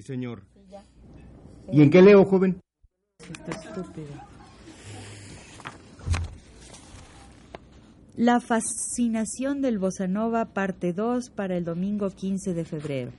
Sí, señor. ¿Y en qué leo, joven? Está estúpido. La fascinación del bossa nova, parte 2, para el domingo 15 de febrero.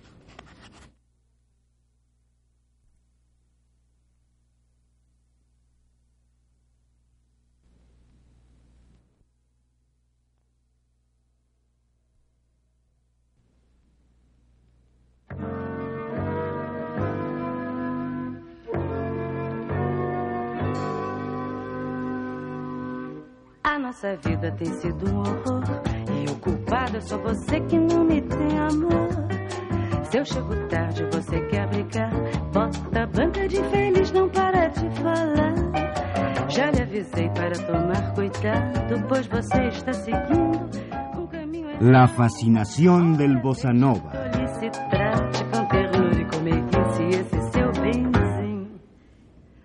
Nossa vida tem sido um horror. E o culpado é só você que não me tem amor. Se eu chego tarde, você quer brigar. Bota a banca de feliz, não para de falar. Já lhe avisei para tomar cuidado, pois você está seguindo um caminho La fascinación del bossa nova. E.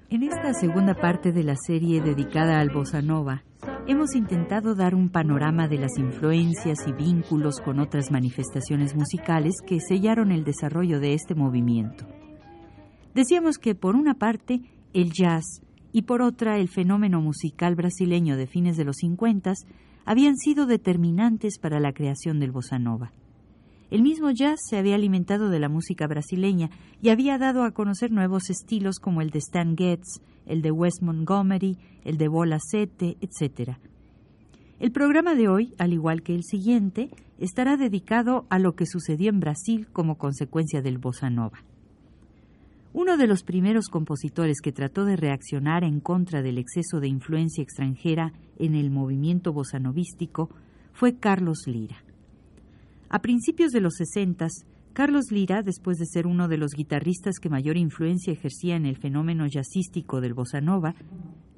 En esta segunda parte de la serie dedicada al bossa nova, hemos intentado dar un panorama de las influencias y vínculos con otras manifestaciones musicales que sellaron el desarrollo de este movimiento. Decíamos que por una parte el jazz y por otra el fenómeno musical brasileño de fines de los 50 habían sido determinantes para la creación del bossa nova. El mismo jazz se había alimentado de la música brasileña y había dado a conocer nuevos estilos como el de Stan Getz, el de Wes Montgomery, el de Bola Sete, etc. El programa de hoy, al igual que el siguiente, estará dedicado a lo que sucedió en Brasil como consecuencia del bossa nova. Uno de los primeros compositores que trató de reaccionar en contra del exceso de influencia extranjera en el movimiento bossanovístico fue Carlos Lira. A principios de los 60, Carlos Lira, después de ser uno de los guitarristas que mayor influencia ejercía en el fenómeno jazzístico del bossa nova,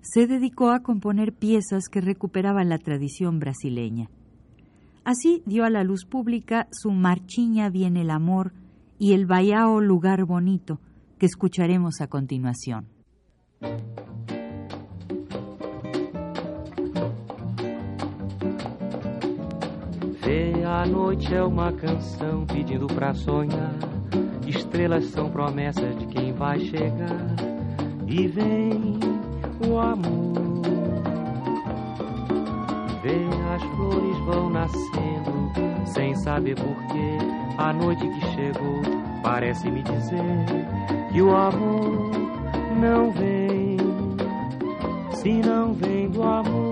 se dedicó a componer piezas que recuperaban la tradición brasileña. Así dio a la luz pública su Marchiña viene el amor y el Baiao lugar bonito, que escucharemos a continuación. A noite é uma canção pedindo pra sonhar. Estrelas são promessas de quem vai chegar. E vem o amor. Vê, as flores vão nascendo sem saber porquê. A noite que chegou parece me dizer que o amor não vem. Se não vem do amor.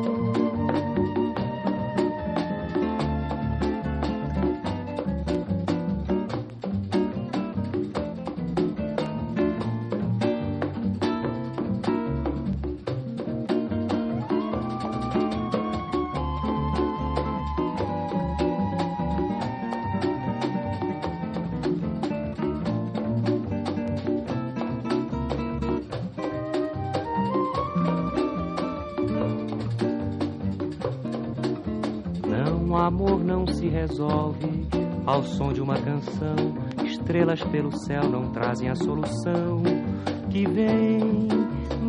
Som de uma canção. Estrelas pelo céu não trazem a solução que vem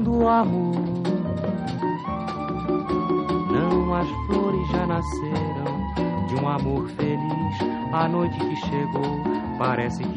do amor. Não, as flores já nasceram de um amor feliz. A noite que chegou parece que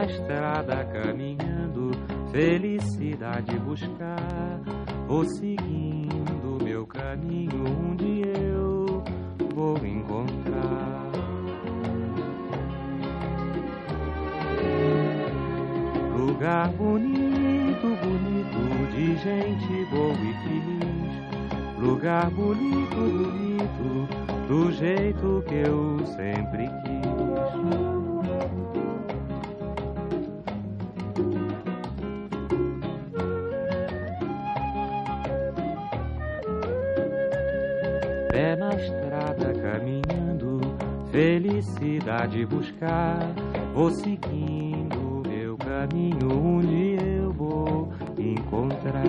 na estrada caminhando, felicidade buscar. Vou seguindo meu caminho, onde eu vou encontrar. Lugar bonito, bonito, de gente boa e feliz. Lugar bonito, bonito, do jeito que eu sempre quis. Felicidade buscar, vou seguindo meu caminho onde eu vou encontrar.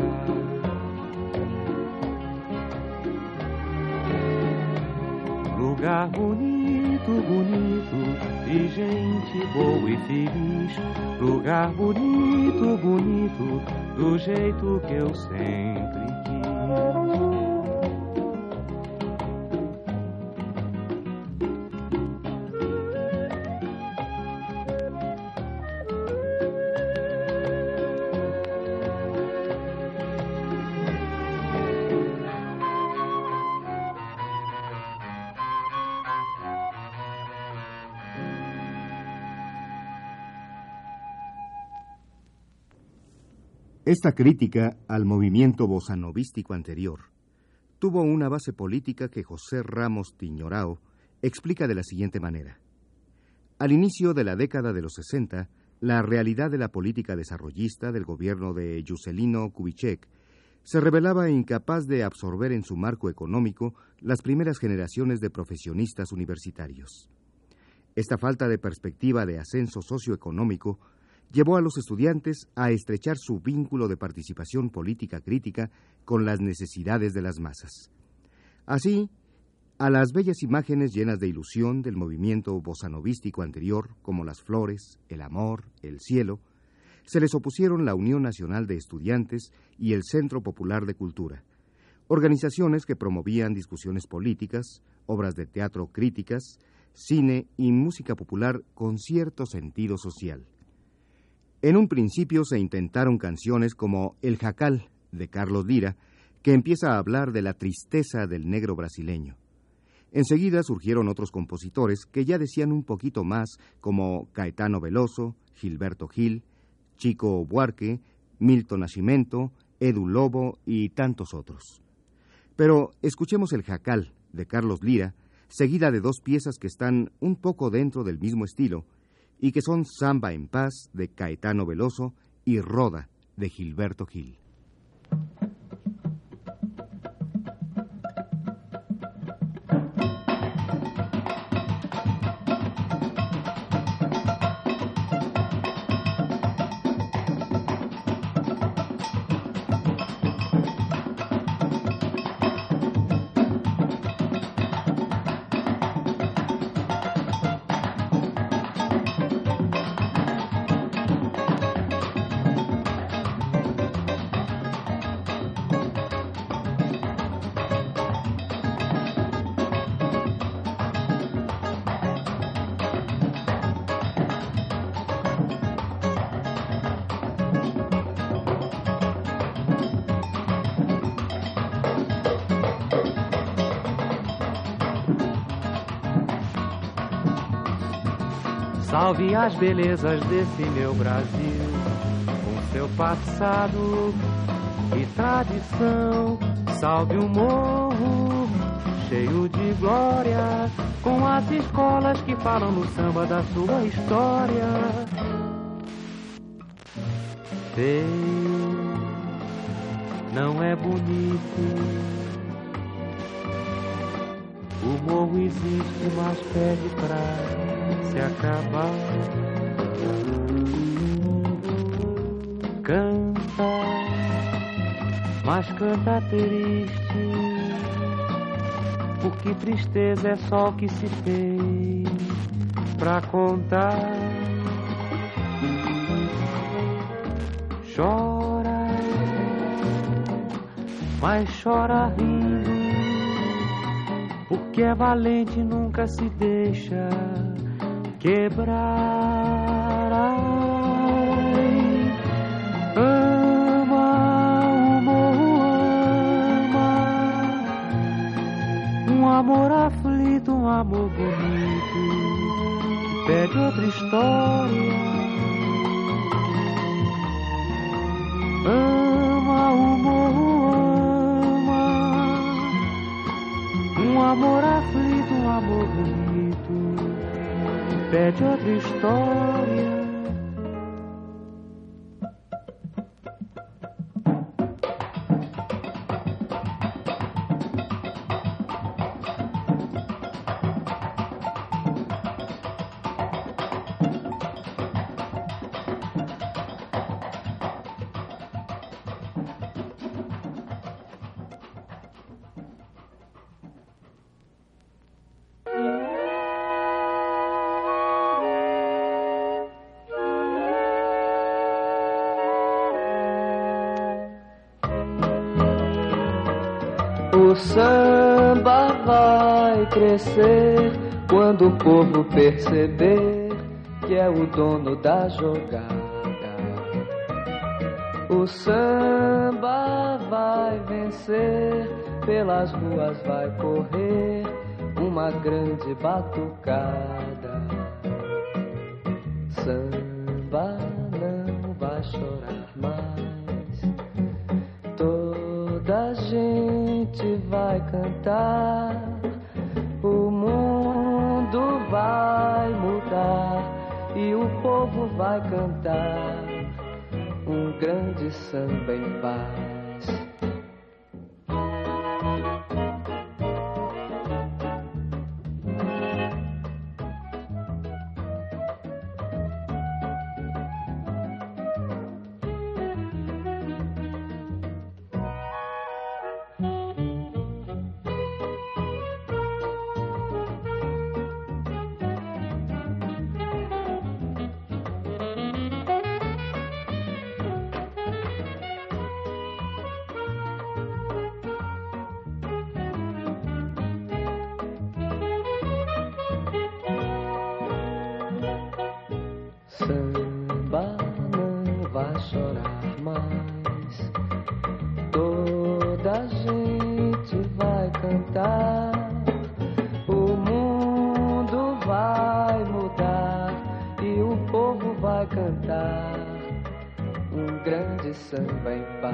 Lugar bonito, bonito, de gente boa e feliz. Lugar bonito, bonito, do jeito que eu sempre Esta crítica al movimiento bosanovístico anterior tuvo una base política que José Ramos Tiñorao explica de la siguiente manera. Al inicio de la década de los 60, la realidad de la política desarrollista del gobierno de Juscelino Kubitschek se revelaba incapaz de absorber en su marco económico las primeras generaciones de profesionistas universitarios. Esta falta de perspectiva de ascenso socioeconómico llevó a los estudiantes a estrechar su vínculo de participación política crítica con las necesidades de las masas. Así, a las bellas imágenes llenas de ilusión del movimiento bosanovístico anterior, como las flores, el amor, el cielo, se les opusieron la Unión Nacional de Estudiantes y el Centro Popular de Cultura, organizaciones que promovían discusiones políticas, obras de teatro críticas, cine y música popular con cierto sentido social. En un principio se intentaron canciones como El Jacal de Carlos Lira, que empieza a hablar de la tristeza del negro brasileño. Enseguida surgieron otros compositores que ya decían un poquito más, como Caetano Veloso, Gilberto Gil, Chico Buarque, Milton Nascimento, Edu Lobo y tantos otros. Pero escuchemos el Jacal de Carlos Lira, seguida de dos piezas que están un poco dentro del mismo estilo y que son Samba en Paz de Caetano Veloso y Roda de Gilberto Gil. As belezas desse meu Brasil, com seu passado e tradição. Salve o morro, cheio de glória, com as escolas que falam no samba da sua história. Feio, não é bonito. O morro existe, mas pede pra se acabar. Canta, mas canta triste, porque tristeza é só o que se tem pra contar. Chora, mas chora rindo, porque é valente nunca se deixa quebrar. Ama o morro, ama um amor aflito, um amor bonito, pede outra história. Ama o morro, ama um amor aflito, um amor bonito pede outra história. Samba vai crescer quando o povo perceber que é o dono da jogada. O samba vai vencer, pelas ruas vai correr uma grande batucada. Gente vai Meu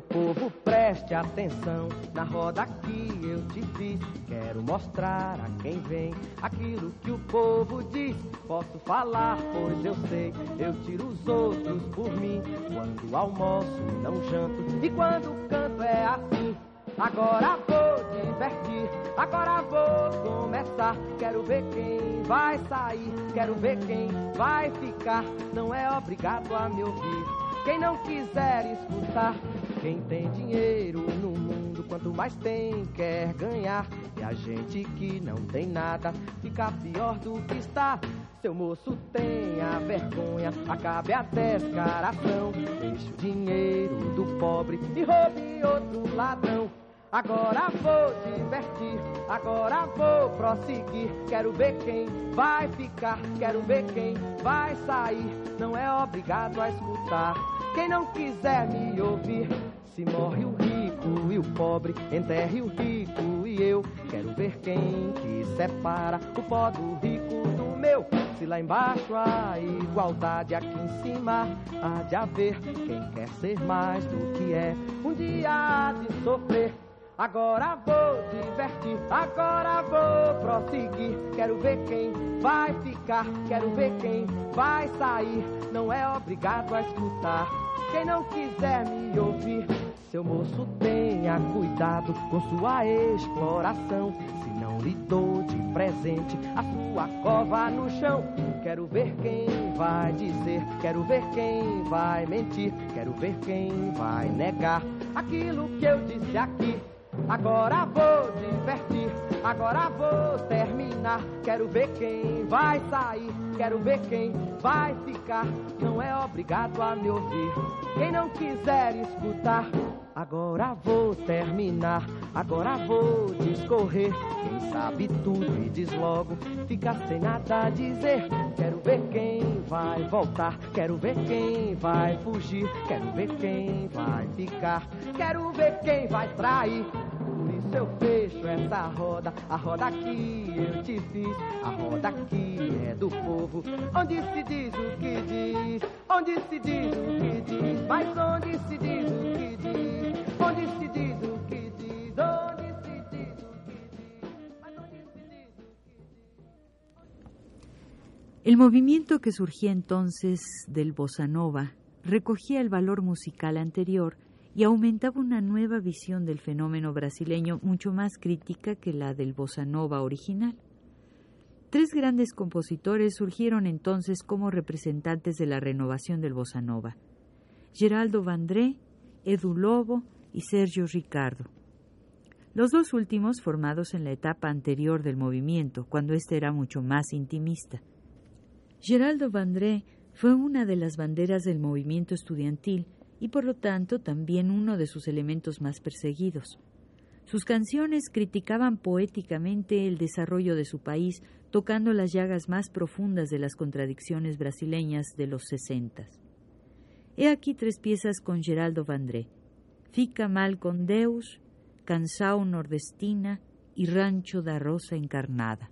povo, preste atenção na roda que eu te fiz. Mostrar a quem vem aquilo que o povo diz. Posso falar, pois eu sei. Eu tiro os outros por mim. Quando almoço, não janto. E quando canto, é assim. Agora vou divertir, agora vou começar. Quero ver quem vai sair, quero ver quem vai ficar. Não é obrigado a me ouvir. Quem não quiser escutar, quem tem dinheiro no quanto mais tem, quer ganhar. E a gente que não tem nada, fica pior do que está. Seu moço tenha vergonha, acabe a descaração. Deixe o dinheiro do pobre e roube outro ladrão. Agora vou divertir, agora vou prosseguir. Quero ver quem vai ficar, quero ver quem vai sair. Não é obrigado a escutar. Quem não quiser me ouvir, se morre o rico e o pobre, enterre o rico e eu. Quero ver quem que separa o pó do rico do meu. Se lá embaixo há igualdade, aqui em cima há de haver. Quem quer ser mais do que é, um dia há de sofrer. Agora vou divertir, agora vou prosseguir. Quero ver quem vai ficar, quero ver quem vai sair. Não é obrigado a escutar. Quem não quiser me ouvir, seu moço tenha cuidado com sua exploração. Se não lhe dou de presente a sua cova no chão. Quero ver quem vai dizer, quero ver quem vai mentir, quero ver quem vai negar aquilo que eu disse aqui. Agora vou divertir, agora vou terminar. Quero ver quem vai sair, quero ver quem vai ficar. Não é obrigado a me ouvir. Quem não quiser escutar, agora vou terminar, agora vou discorrer. Quem sabe tudo e diz logo, fica sem nada a dizer. Quero ver quem vai voltar, quero ver quem vai fugir, quero ver quem vai ficar, quero ver quem vai trair eu fecho essa roda, a roda que eu te fiz, a roda que é do povo, onde se diz o que diz, onde se diz o que diz, mas onde se diz o que diz, onde se diz o que diz, onde se diz o que diz, onde se diz o que diz. El movimiento que surgía entonces del bossa nova recogía el valor musical anterior y aumentaba una nueva visión del fenómeno brasileño mucho más crítica que la del bossa nova original. Tres grandes compositores surgieron entonces como representantes de la renovación del bossa nova: Geraldo Vandré, Edu Lobo y Sergio Ricardo. Los dos últimos formados en la etapa anterior del movimiento, cuando éste era mucho más intimista. Geraldo Vandré fue una de las banderas del movimiento estudiantil y por lo tanto también uno de sus elementos más perseguidos. Sus canciones criticaban poéticamente el desarrollo de su país, tocando las llagas más profundas de las contradicciones brasileñas de los sesentas. He aquí tres piezas con Geraldo Vandré: Fica mal con Deus, Cansao Nordestina y Rancho da Rosa Encarnada.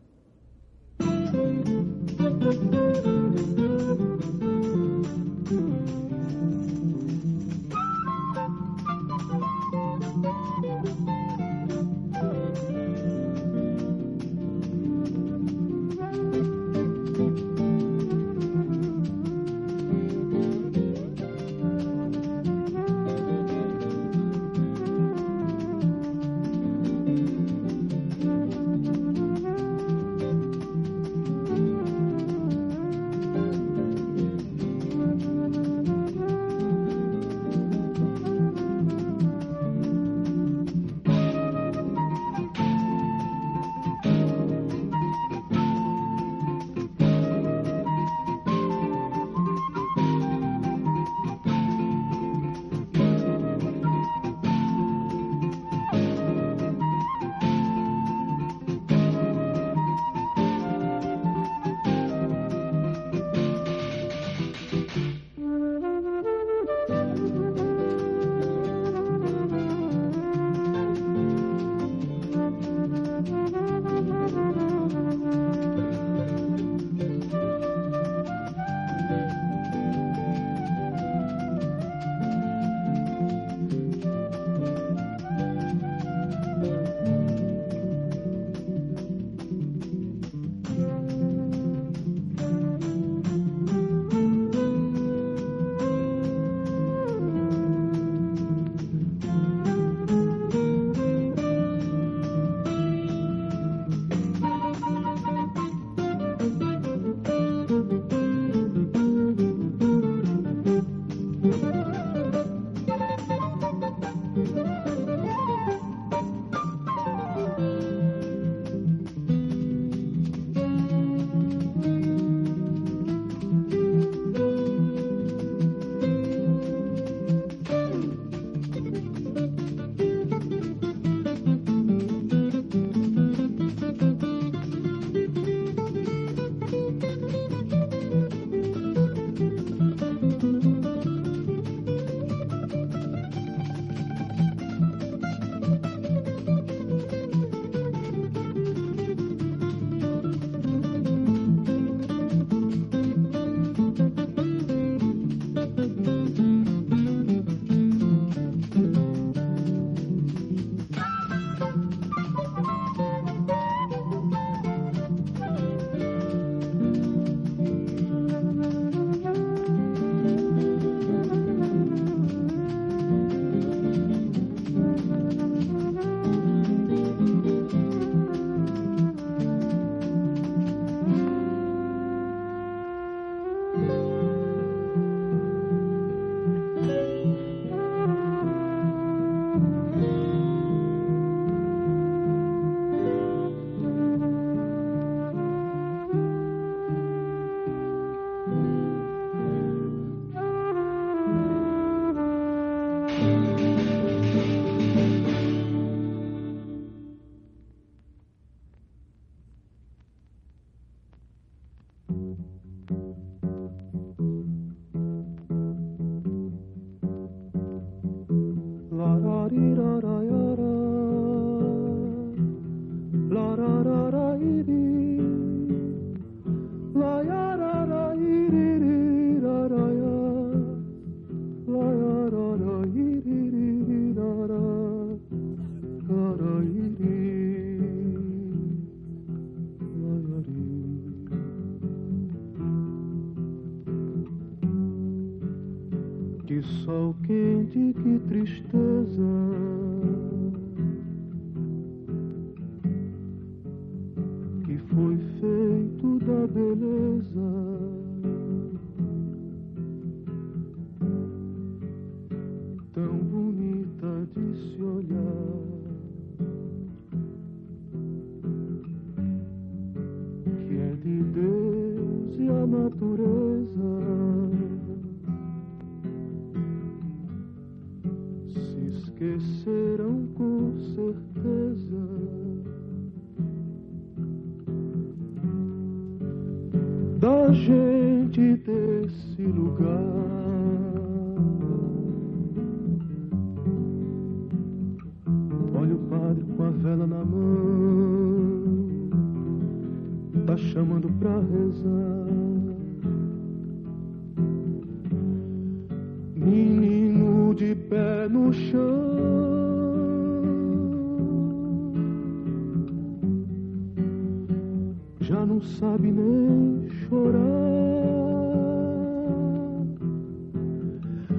Sabe nem chorar.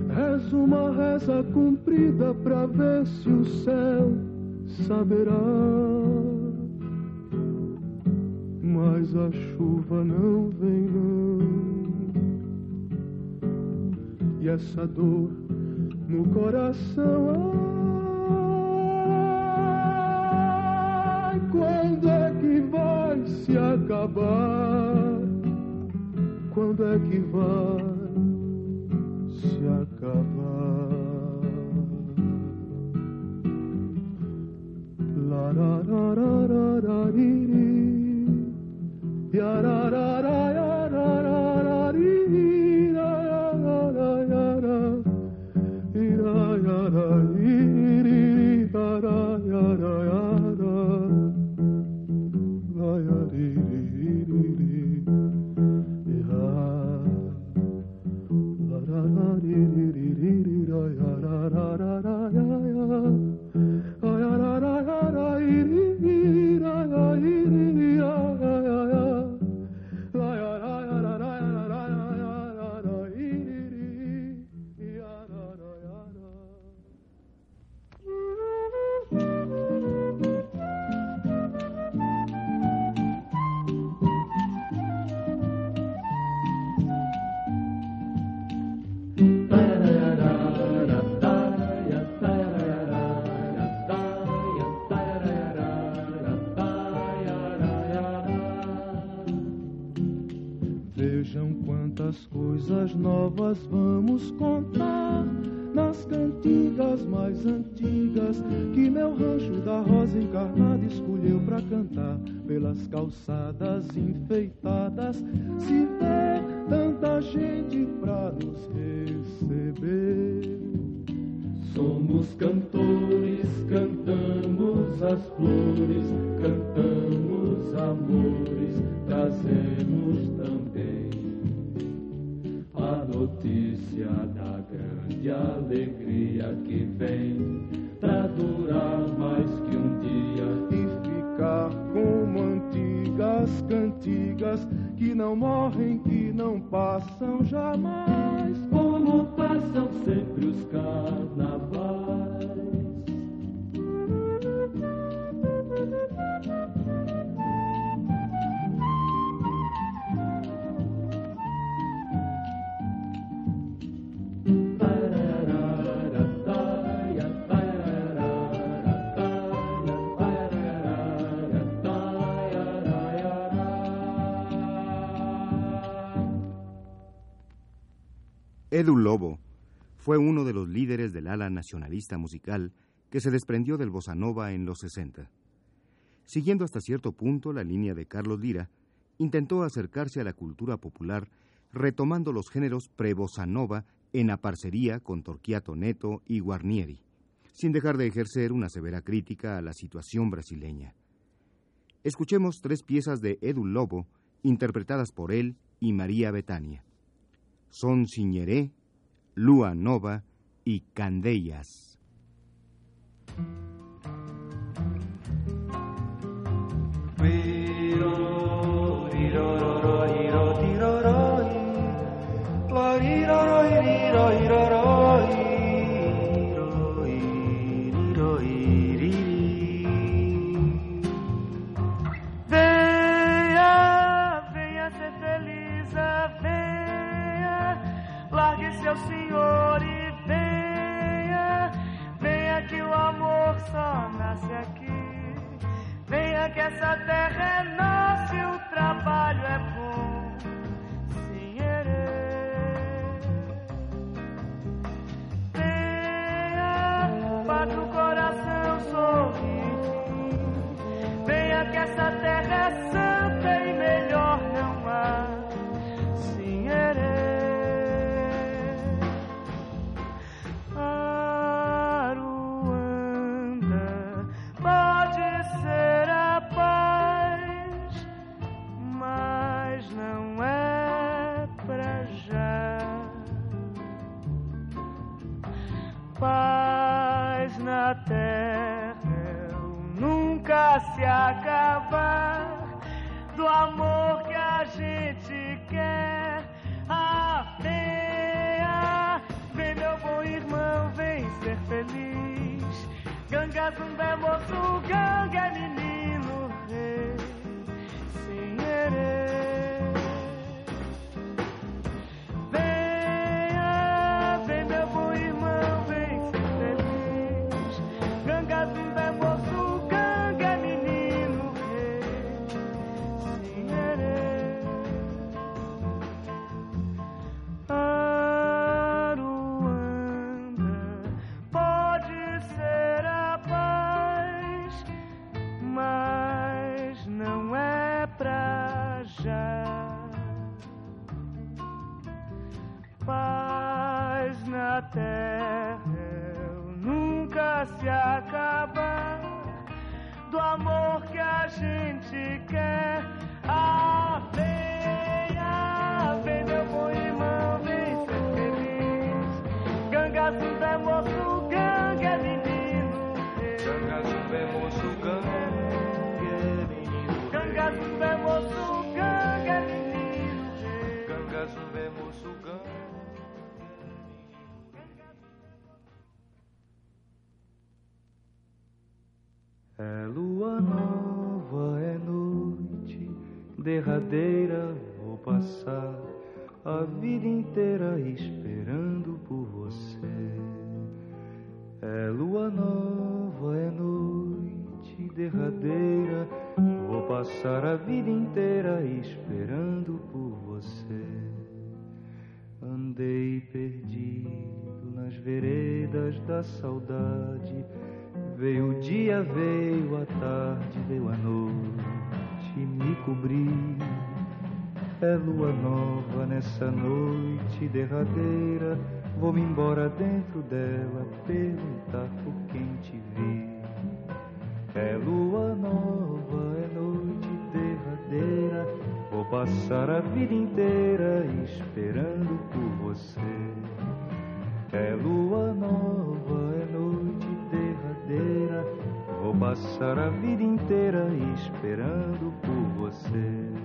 Reza uma reza cumprida pra ver se o céu saberá. Mas a chuva não vem, não. E essa dor no coração. Ai, se acabar? Quando é que vai novas vamos contar nas cantigas mais antigas que meu rancho da rosa encarnada escolheu pra cantar pelas calçadas enfeitadas. Se Edu Lobo fue uno de los líderes del ala nacionalista musical que se desprendió del bossa nova en los 60. Siguiendo hasta cierto punto la línea de Carlos Lira, intentó acercarse a la cultura popular retomando los géneros pre-bossa nova en aparcería con Torquiato Neto y Guarnieri, sin dejar de ejercer una severa crítica a la situación brasileña. Escuchemos tres piezas de Edu Lobo interpretadas por él y María Betania. Son Siñeré, Lua Nova y Candellas. meu Senhor, e venha, venha que o amor só nasce aqui. Venha que essa terra é nossa e o trabalho é bom. Sim, venha, bate o coração sorri, Venha que essa terra é moço, ganga, vida inteira esperando por você. É lua nova, é noite derradeira, vou passar a vida inteira esperando por você. Andei perdido nas veredas da saudade. Veio o dia, veio a tarde, veio a noite, me cobri. É lua nova nessa noite derradeira. Vou-me embora dentro dela, perguntar por quem te vi. É lua nova, é noite derradeira. Vou passar a vida inteira esperando por você. É lua nova, é noite derradeira. Vou passar a vida inteira esperando por você.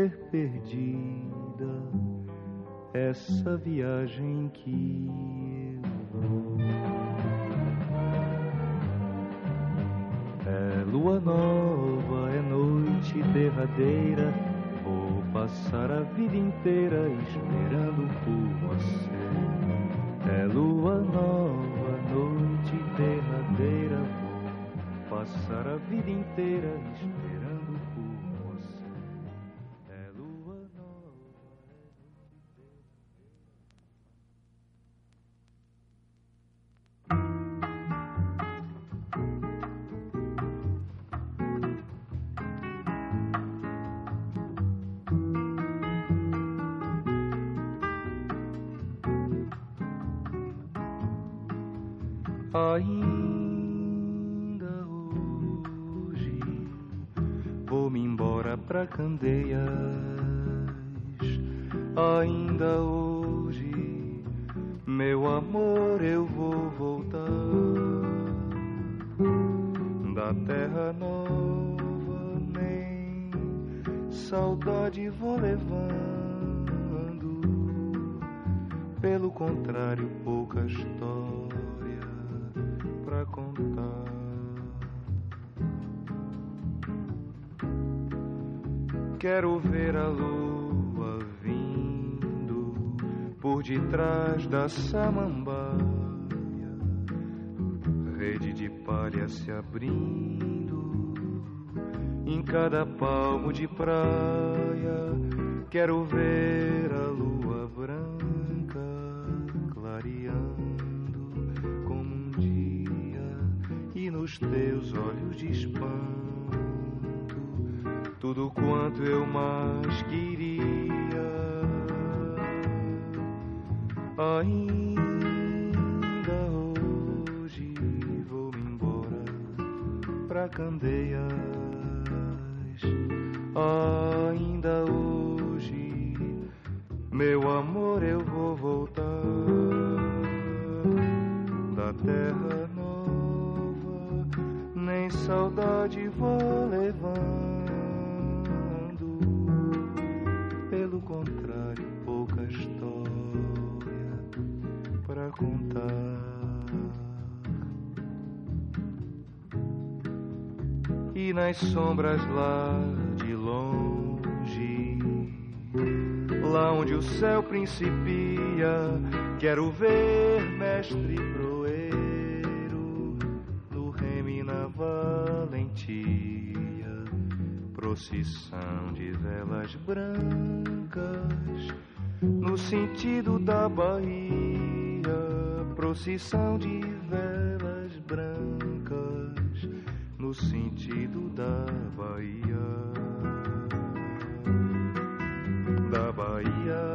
Ser perdida? Essa viagem que eu vou. É lua nova, é noite derradeira. Vou passar a vida inteira esperando por você. É lua nova, noite derradeira. Vou passar a vida inteira esperando história pra contar. Quero ver a lua vindo por detrás da samambaia, rede de palha se abrindo em cada palmo de praia. Quero ver a lua nos teus olhos de espanto tudo quanto eu mais queria. Ainda hoje vou-me embora pra Candeias. Sombras lá de longe, lá onde o céu principia, quero ver mestre proeiro no reme na valentia procissão de velas brancas no sentido da Bahia, procissão de velas brancas sentido da Bahia, da Bahia,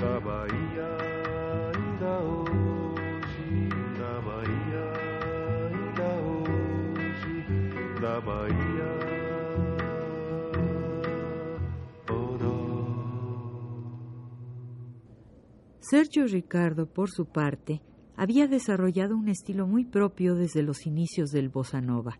da Bahia ainda hoje, da Bahia ainda hoje, da Bahia. Sergio Ricardo, por su parte, había desarrollado un estilo muy propio desde los inicios del bossa nova.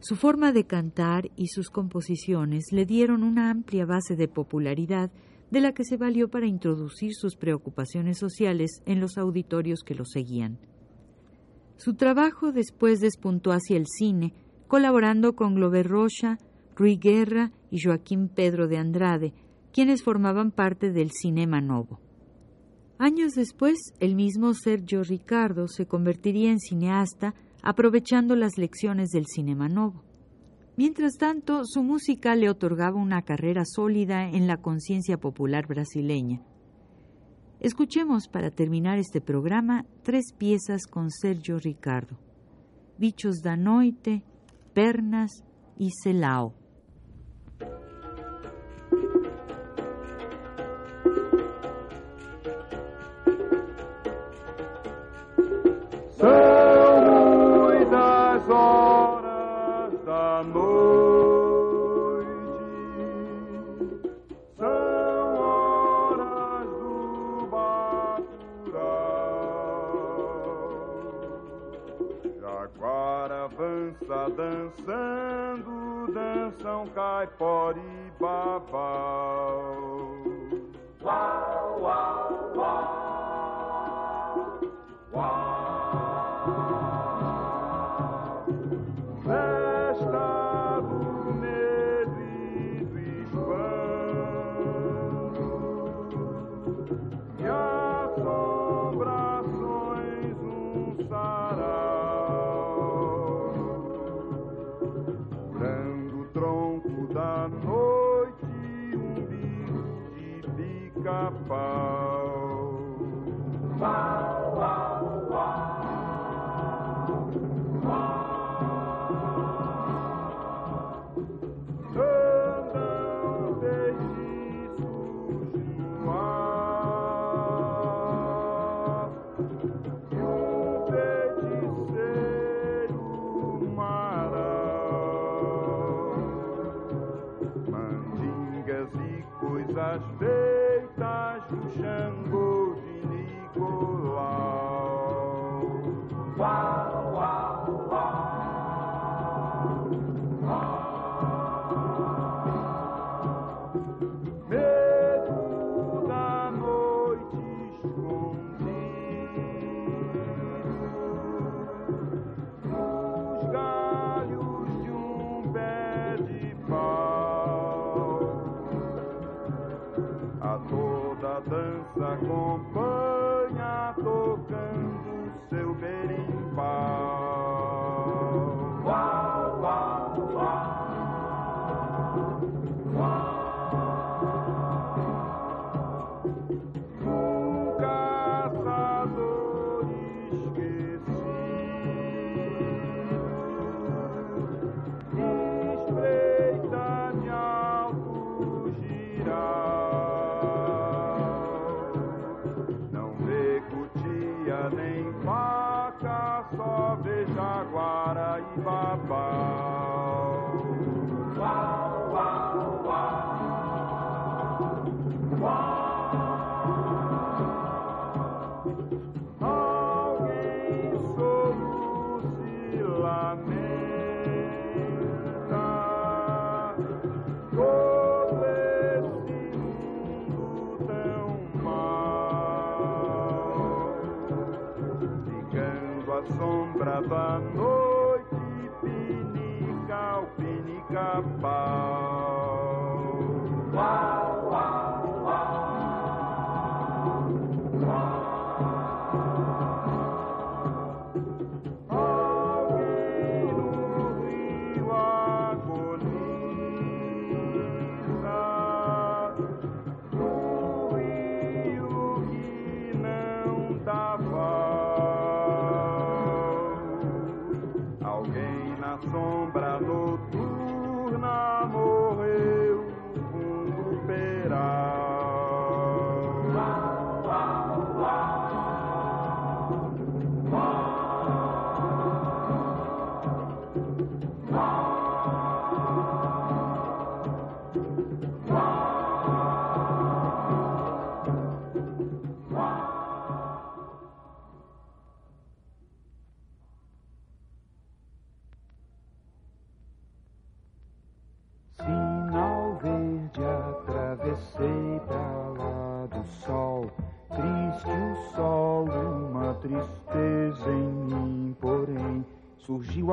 Su forma de cantar y sus composiciones le dieron una amplia base de popularidad de la que se valió para introducir sus preocupaciones sociales en los auditorios que lo seguían. Su trabajo después despuntó hacia el cine, colaborando con Glover Rocha, Rui Guerra y Joaquín Pedro de Andrade, quienes formaban parte del Cinema Novo. Años después, el mismo Sergio Ricardo se convertiría en cineasta aprovechando las lecciones del Cinema Novo. Mientras tanto, su música le otorgaba una carrera sólida en la conciencia popular brasileña. Escuchemos para terminar este programa tres piezas con Sergio Ricardo: Bichos da Noite, Pernas y Celao. São muitas horas da noite, são horas do bacurau. Jaguara avança dançando, dançam caipora e babau. Nem faca, só vê jaguara e babau.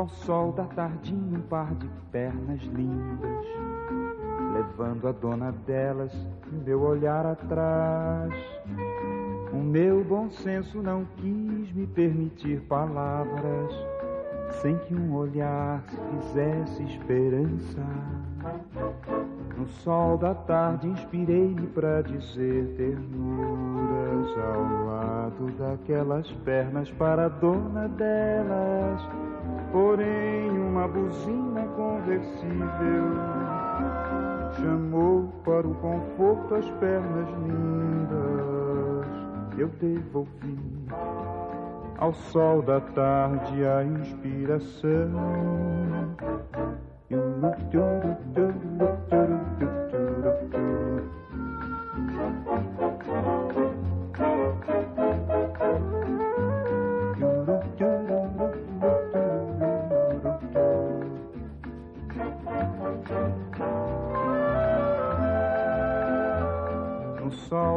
Ao sol da tardinha um par de pernas lindas, levando a dona delas meu olhar atrás. O meu bom senso não quis me permitir palavras sem que um olhar se fizesse esperança. No sol da tarde inspirei-me para dizer ternuras ao lado daquelas pernas para a dona delas. Porém, uma buzina conversível chamou para o conforto as pernas lindas. Eu devolvi ao sol da tarde a inspiração.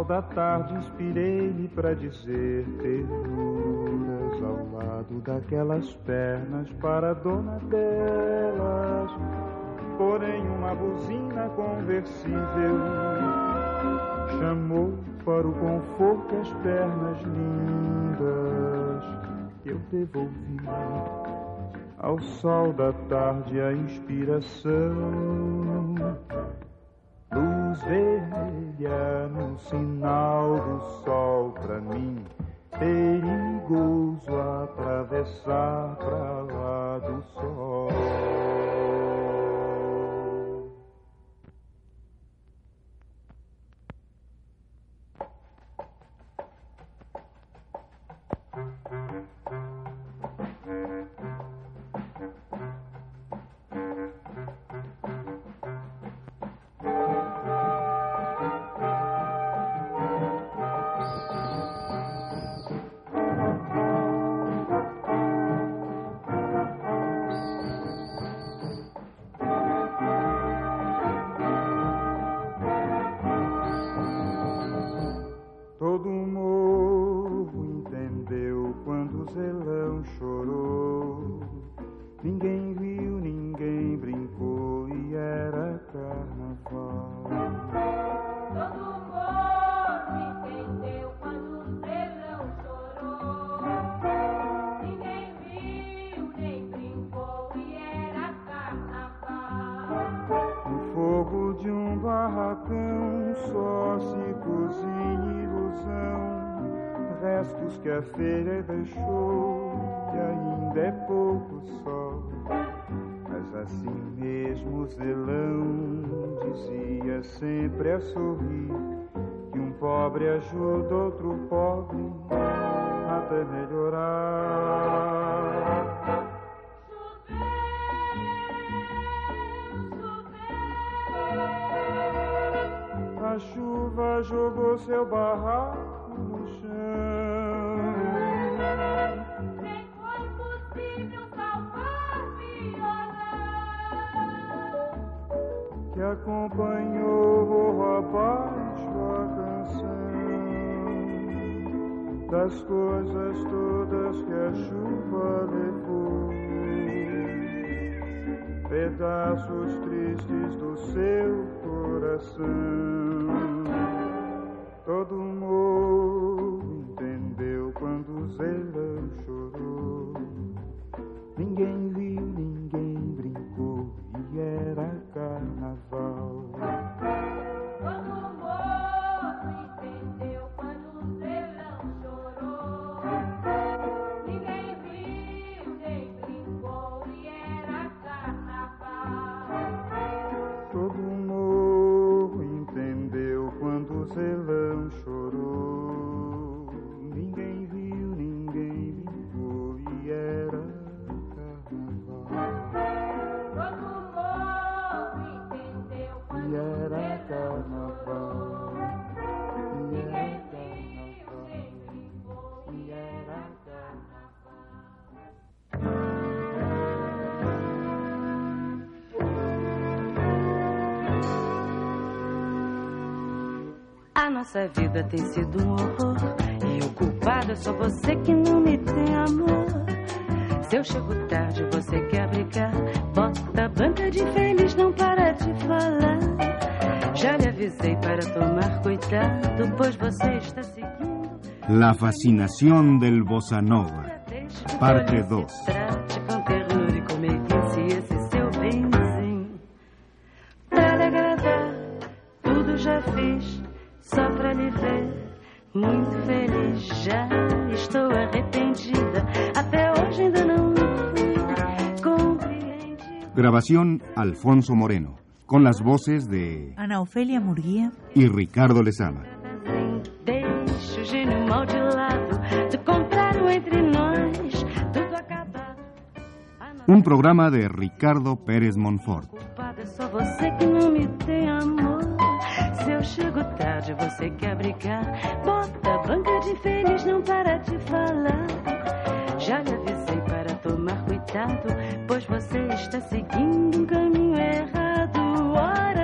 Da tarde inspirei-me para dizer ternuras ao lado daquelas pernas para dona delas. Porém, uma buzina conversível chamou para o conforto as pernas lindas. Eu devolvi ao sol da tarde a inspiração. No sinal do sol pra mim. Perigoso atravessar morro entendeu quando o zelão chorou. Ninguém viu restos que a feira deixou, que ainda é pouco sol. Mas assim mesmo Zelão dizia sempre a sorrir que um pobre ajuda outro pobre até melhorar. A chuva jogou seu barraco acompanhou o abaixo a canção das coisas todas que a chuva levou pedaços tristes do seu coração. nossa vida tem sido um horror. E o culpado é só você que não me tem amor. Se eu chego tarde, você quer brigar. Bota a banca de feliz, não para de falar. Já lhe avisei para tomar cuidado, pois você está seguindo. La fascinación del bossa nova, parte 2. Grabación Alfonso Moreno, con las voces de Ana Ofelia Murguía, y Ricardo Lezama. Deixa o gênio mal de lado, do contrário entre nós, tudo acabado. Un programa de Ricardo Pérez Monfort. culpado é só você que não me tem amor. Se eu chego tarde, você quer brigar. Bota a banca de feliz, não para de falar. Já lhe avisei para tomar cuidado, pois você está seguindo um caminho errado. Ora